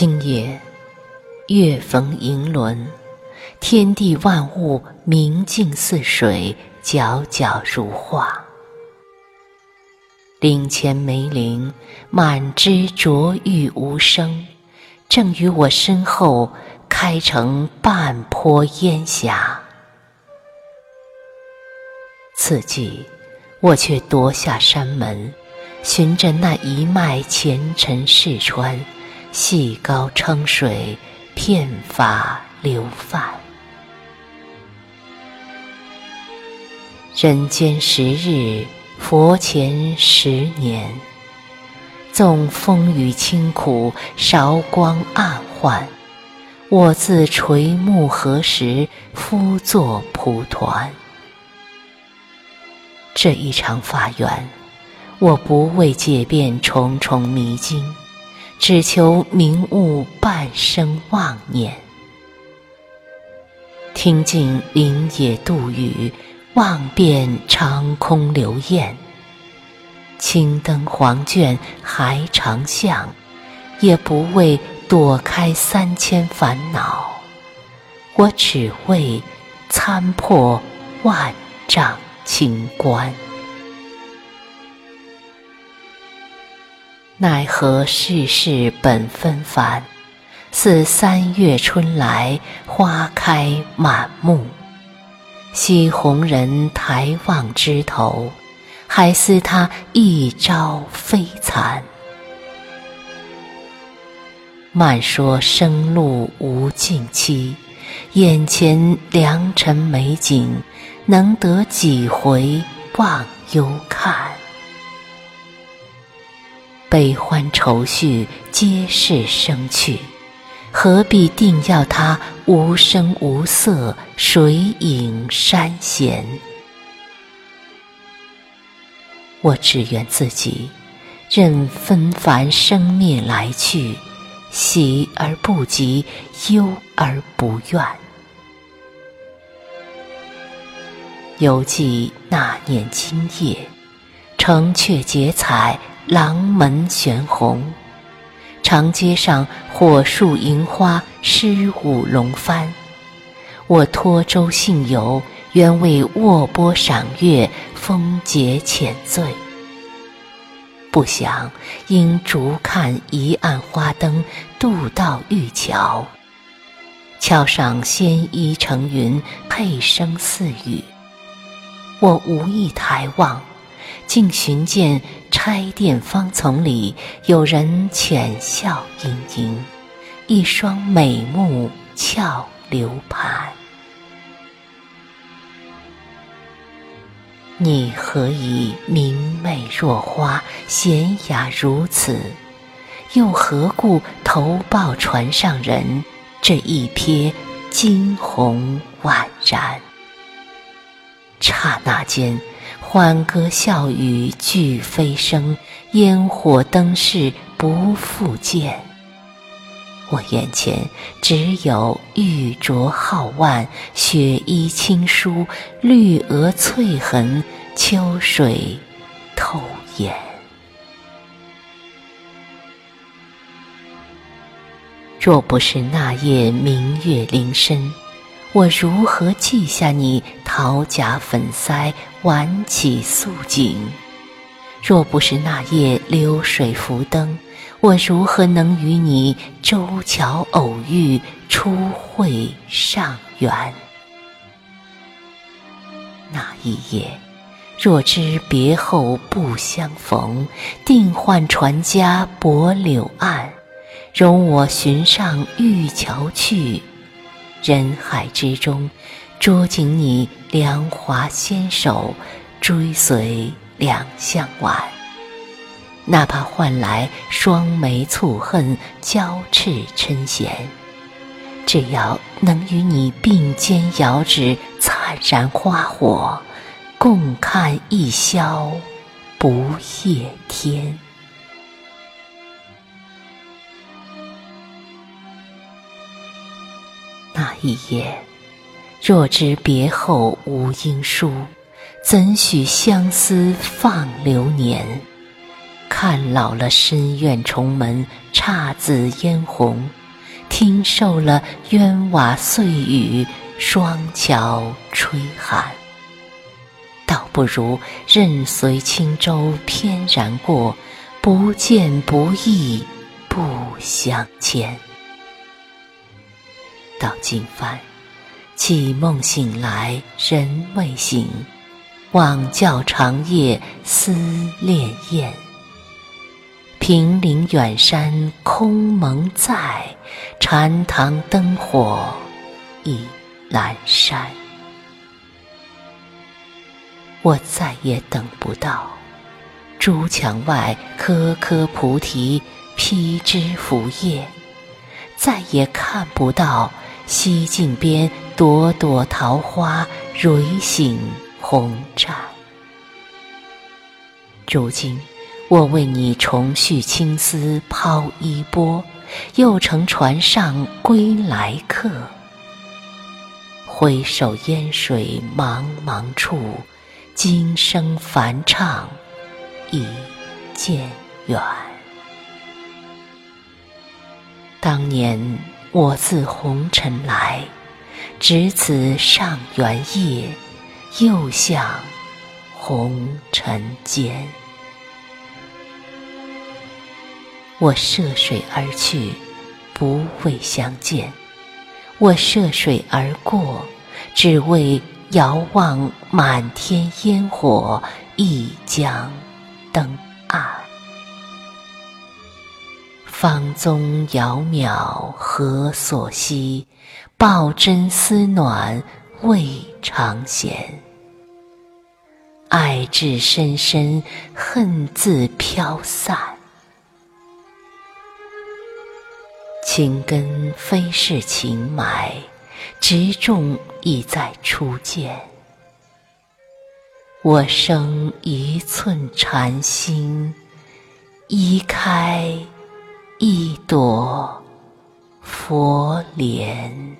今夜月逢银轮，天地万物明镜似水，皎皎如画。岭前梅林，满枝灼玉无声，正与我身后开成半坡烟霞。此际，我却夺下山门，循着那一脉前尘世川，细高撑水，片发流泛。人间十日。佛前十年，纵风雨清苦，韶光暗换，我自垂暮何时，夫作蒲团。这一场法缘，我不为解遍重重迷津，只求明悟半生妄念。听尽林野杜雨。望遍长空流雁，青灯黄卷还长向，也不为躲开三千烦恼，我只为参破万丈清关。奈何世事本纷繁，似三月春来，花开满目。惜红人抬望枝头，还思他一朝飞残。漫说生路无尽期，眼前良辰美景，能得几回忘忧看？悲欢愁绪皆是生趣。何必定要它无声无色，水影山闲？我只愿自己任纷繁生灭来去，喜而不急，忧而不怨。犹记那年今夜，城阙结彩，廊门悬红。长街上火树银花，诗舞龙帆。我托舟信游，原为卧波赏月，风节浅醉。不想因逐看一岸花灯，渡到玉桥。桥上仙衣成云，佩声似雨。我无意抬望。竟寻见钗殿芳丛里有人浅笑盈盈，一双美目俏流盘。你何以明媚若花，娴雅如此？又何故投抱船上人，这一瞥惊鸿宛然？刹那间。欢歌笑语俱飞升，烟火灯饰不复见。我眼前只有玉镯皓腕，雪衣轻舒，绿额翠痕，秋水透眼。若不是那夜明月临身。我如何记下你桃甲粉腮、挽起素锦？若不是那夜流水浮灯，我如何能与你舟桥偶遇、初会上缘？那一夜，若知别后不相逢，定换船家泊柳岸，容我寻上玉桥去。人海之中，捉紧你凉华纤手，追随两相挽。哪怕换来双眉蹙恨，交翅嗔嫌，只要能与你并肩遥指灿然花火，共看一宵不夜天。那一夜，若知别后无音书，怎许相思放流年？看老了深院重门姹紫嫣红，听受了鸳瓦碎雨双桥吹寒，倒不如任随轻舟翩然过，不见不忆不相牵。到今番，绮梦醒来人未醒，望教长夜思恋燕。平陵远山空蒙在，禅堂灯火已阑珊。我再也等不到，朱墙外棵棵菩提披枝拂叶，再也看不到西镜边朵朵桃花蕊醒红绽。如今。我为你重续青丝抛衣钵，又乘船上归来客。回首烟水茫茫处，今生梵唱已渐远。当年我自红尘来，只此上元夜，又向红尘间。我涉水而去，不为相见；我涉水而过，只为遥望满天烟火，一江灯暗。芳踪遥渺何所惜？抱真思暖未尝闲。爱至深深，恨自飘散。情根非是情埋，植种已在初见。我生一寸禅心，移开一朵佛莲。